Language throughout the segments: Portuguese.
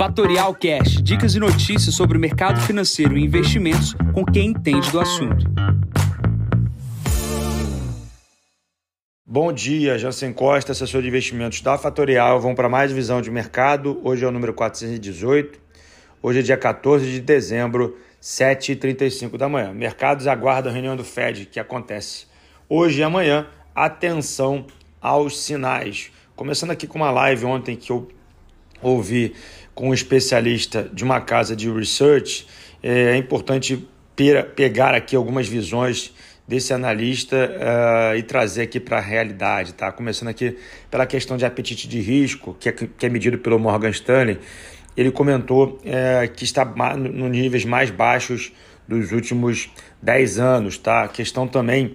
Fatorial Cash, dicas e notícias sobre o mercado financeiro e investimentos com quem entende do assunto. Bom dia, Jansen Costa, assessor de investimentos da Fatorial. Vamos para mais visão de mercado. Hoje é o número 418. Hoje é dia 14 de dezembro, 7h35 da manhã. Mercados aguardam a reunião do Fed que acontece hoje e amanhã. Atenção aos sinais. Começando aqui com uma live ontem que eu ouvi com um especialista de uma casa de research, é importante pegar aqui algumas visões desse analista uh, e trazer aqui para a realidade, tá? Começando aqui pela questão de apetite de risco, que é, que é medido pelo Morgan Stanley, ele comentou uh, que está nos níveis mais baixos dos últimos 10 anos, tá? A questão também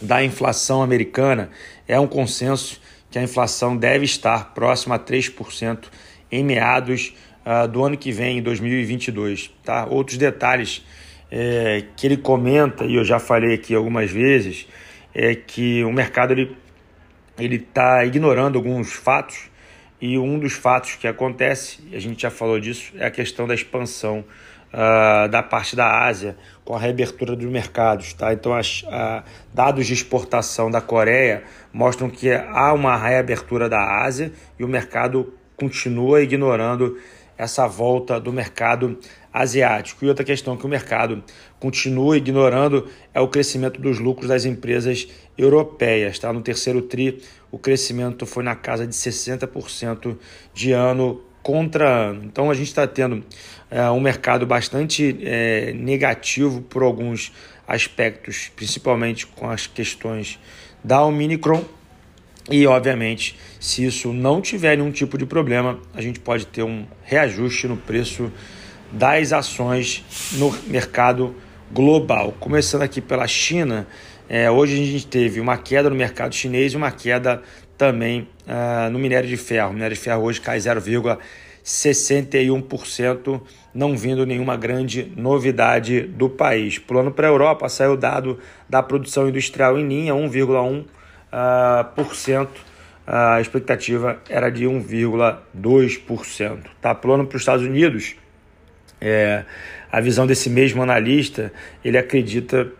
da inflação americana é um consenso que a inflação deve estar próxima a 3% em meados uh, do ano que vem, em 2022. Tá? Outros detalhes é, que ele comenta, e eu já falei aqui algumas vezes, é que o mercado ele está ignorando alguns fatos e um dos fatos que acontece, a gente já falou disso, é a questão da expansão uh, da parte da Ásia com a reabertura dos mercados. Tá? Então, as, uh, dados de exportação da Coreia mostram que há uma reabertura da Ásia e o mercado continua ignorando essa volta do mercado asiático. E outra questão que o mercado continua ignorando é o crescimento dos lucros das empresas europeias. Tá? No terceiro TRI, o crescimento foi na casa de 60% de ano contra ano. Então a gente está tendo é, um mercado bastante é, negativo por alguns aspectos, principalmente com as questões da Omicron. E, obviamente, se isso não tiver nenhum tipo de problema, a gente pode ter um reajuste no preço das ações no mercado global. Começando aqui pela China, é, hoje a gente teve uma queda no mercado chinês e uma queda também uh, no minério de ferro. O minério de ferro hoje cai 0,61%, não vindo nenhuma grande novidade do país. Pulando para a Europa, saiu o dado da produção industrial em linha, 1,1%. Uh, por cento, a expectativa era de 1,2%. Tá pulando para os Estados Unidos, é, a visão desse mesmo analista, ele acredita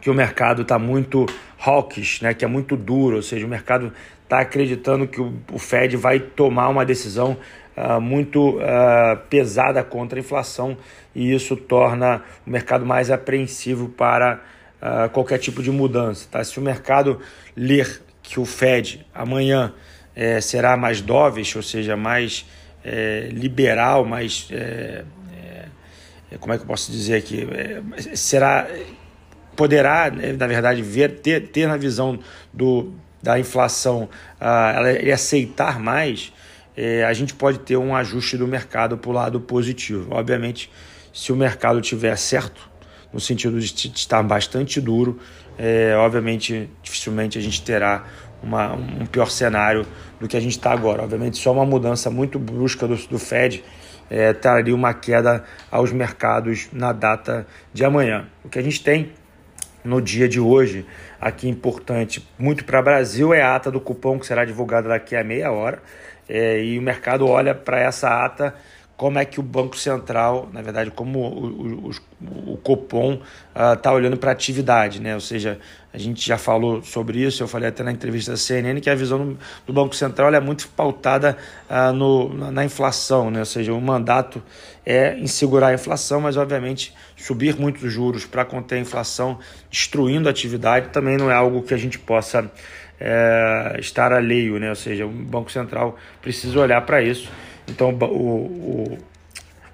que o mercado está muito hawkish, né, que é muito duro, ou seja, o mercado está acreditando que o, o, Fed vai tomar uma decisão uh, muito uh, pesada contra a inflação e isso torna o mercado mais apreensivo para uh, qualquer tipo de mudança. Tá? Se o mercado ler que o Fed amanhã é, será mais dovish, ou seja, mais é, liberal, mais. É, como é que eu posso dizer aqui? Será poderá, né, na verdade, ver, ter, ter na visão do, da inflação uh, ela, ele aceitar mais, a gente pode ter um ajuste do mercado para o lado positivo. Obviamente, se o mercado tiver certo, no sentido de estar bastante duro, é, obviamente, dificilmente a gente terá uma, um pior cenário do que a gente está agora. Obviamente, só uma mudança muito brusca do, do Fed é, traria uma queda aos mercados na data de amanhã. O que a gente tem no dia de hoje, aqui importante, muito para o Brasil, é a ata do cupom que será divulgada daqui a meia hora. É, e o mercado olha para essa ata como é que o Banco Central, na verdade, como o, o, o Copom está ah, uh, olhando para a atividade, né? Ou seja, a gente já falou sobre isso, eu falei até na entrevista da CNN que a visão do Banco Central é muito pautada uh, no, na inflação, né? Ou seja, o mandato é em segurar a inflação, mas obviamente subir muito os juros para conter a inflação, destruindo a atividade, também não é algo que a gente possa é, estar alheio, né? Ou seja, o Banco Central precisa olhar para isso então o, o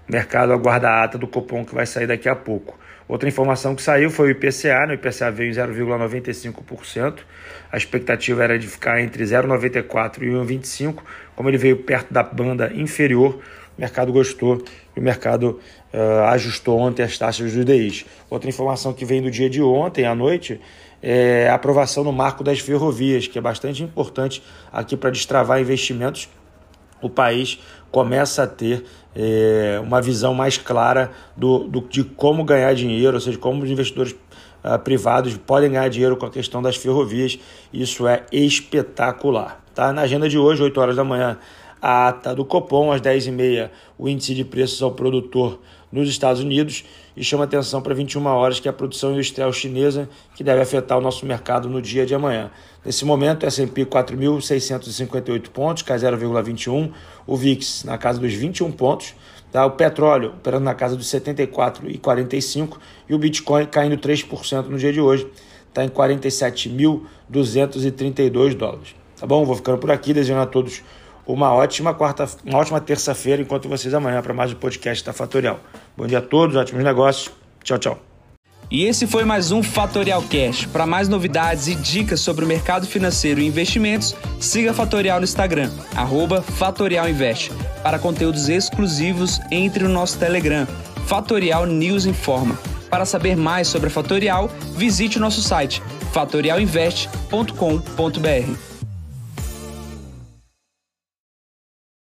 mercado aguarda a ata do Copom que vai sair daqui a pouco. Outra informação que saiu foi o IPCA, né? o IPCA veio em 0,95%, a expectativa era de ficar entre 0,94% e 1,25%, como ele veio perto da banda inferior, o mercado gostou e o mercado uh, ajustou ontem as taxas do DIs. Outra informação que vem do dia de ontem à noite é a aprovação no marco das ferrovias, que é bastante importante aqui para destravar investimentos o país começa a ter é, uma visão mais clara do, do, de como ganhar dinheiro, ou seja, como os investidores uh, privados podem ganhar dinheiro com a questão das ferrovias. Isso é espetacular. Tá? Na agenda de hoje, 8 horas da manhã, a ata do Copom, às 10h30, o índice de preços ao produtor nos Estados Unidos e chama atenção para 21 horas, que é a produção industrial chinesa, que deve afetar o nosso mercado no dia de amanhã. Nesse momento, S&P 4.658 pontos, cai 0,21, o VIX na casa dos 21 pontos, tá? o petróleo operando na casa dos 74,45 e o Bitcoin caindo 3% no dia de hoje, está em 47.232 dólares. Tá bom? Vou ficando por aqui, desejando a todos uma ótima quarta, uma ótima terça-feira, enquanto vocês amanhã para mais um podcast da Fatorial. Bom dia a todos, ótimos negócios. Tchau, tchau. E esse foi mais um Fatorial Cash. Para mais novidades e dicas sobre o mercado financeiro e investimentos, siga a Fatorial no Instagram, @fatorialinvest. Para conteúdos exclusivos, entre no nosso Telegram, Fatorial News Informa. Para saber mais sobre a Fatorial, visite o nosso site fatorialinvest.com.br.